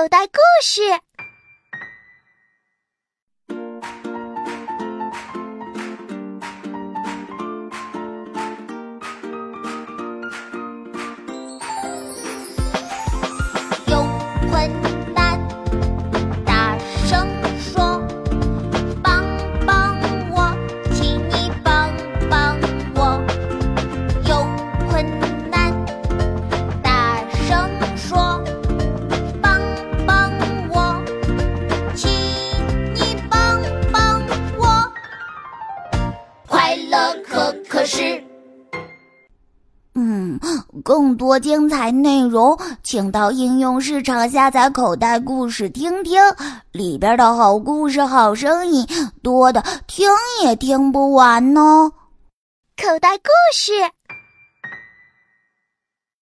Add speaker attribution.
Speaker 1: 口袋故事。乐可可是。
Speaker 2: 嗯，更多精彩内容，请到应用市场下载口袋故事听听，里边的好故事、好声音多的听也听不完呢。
Speaker 1: 口袋故事。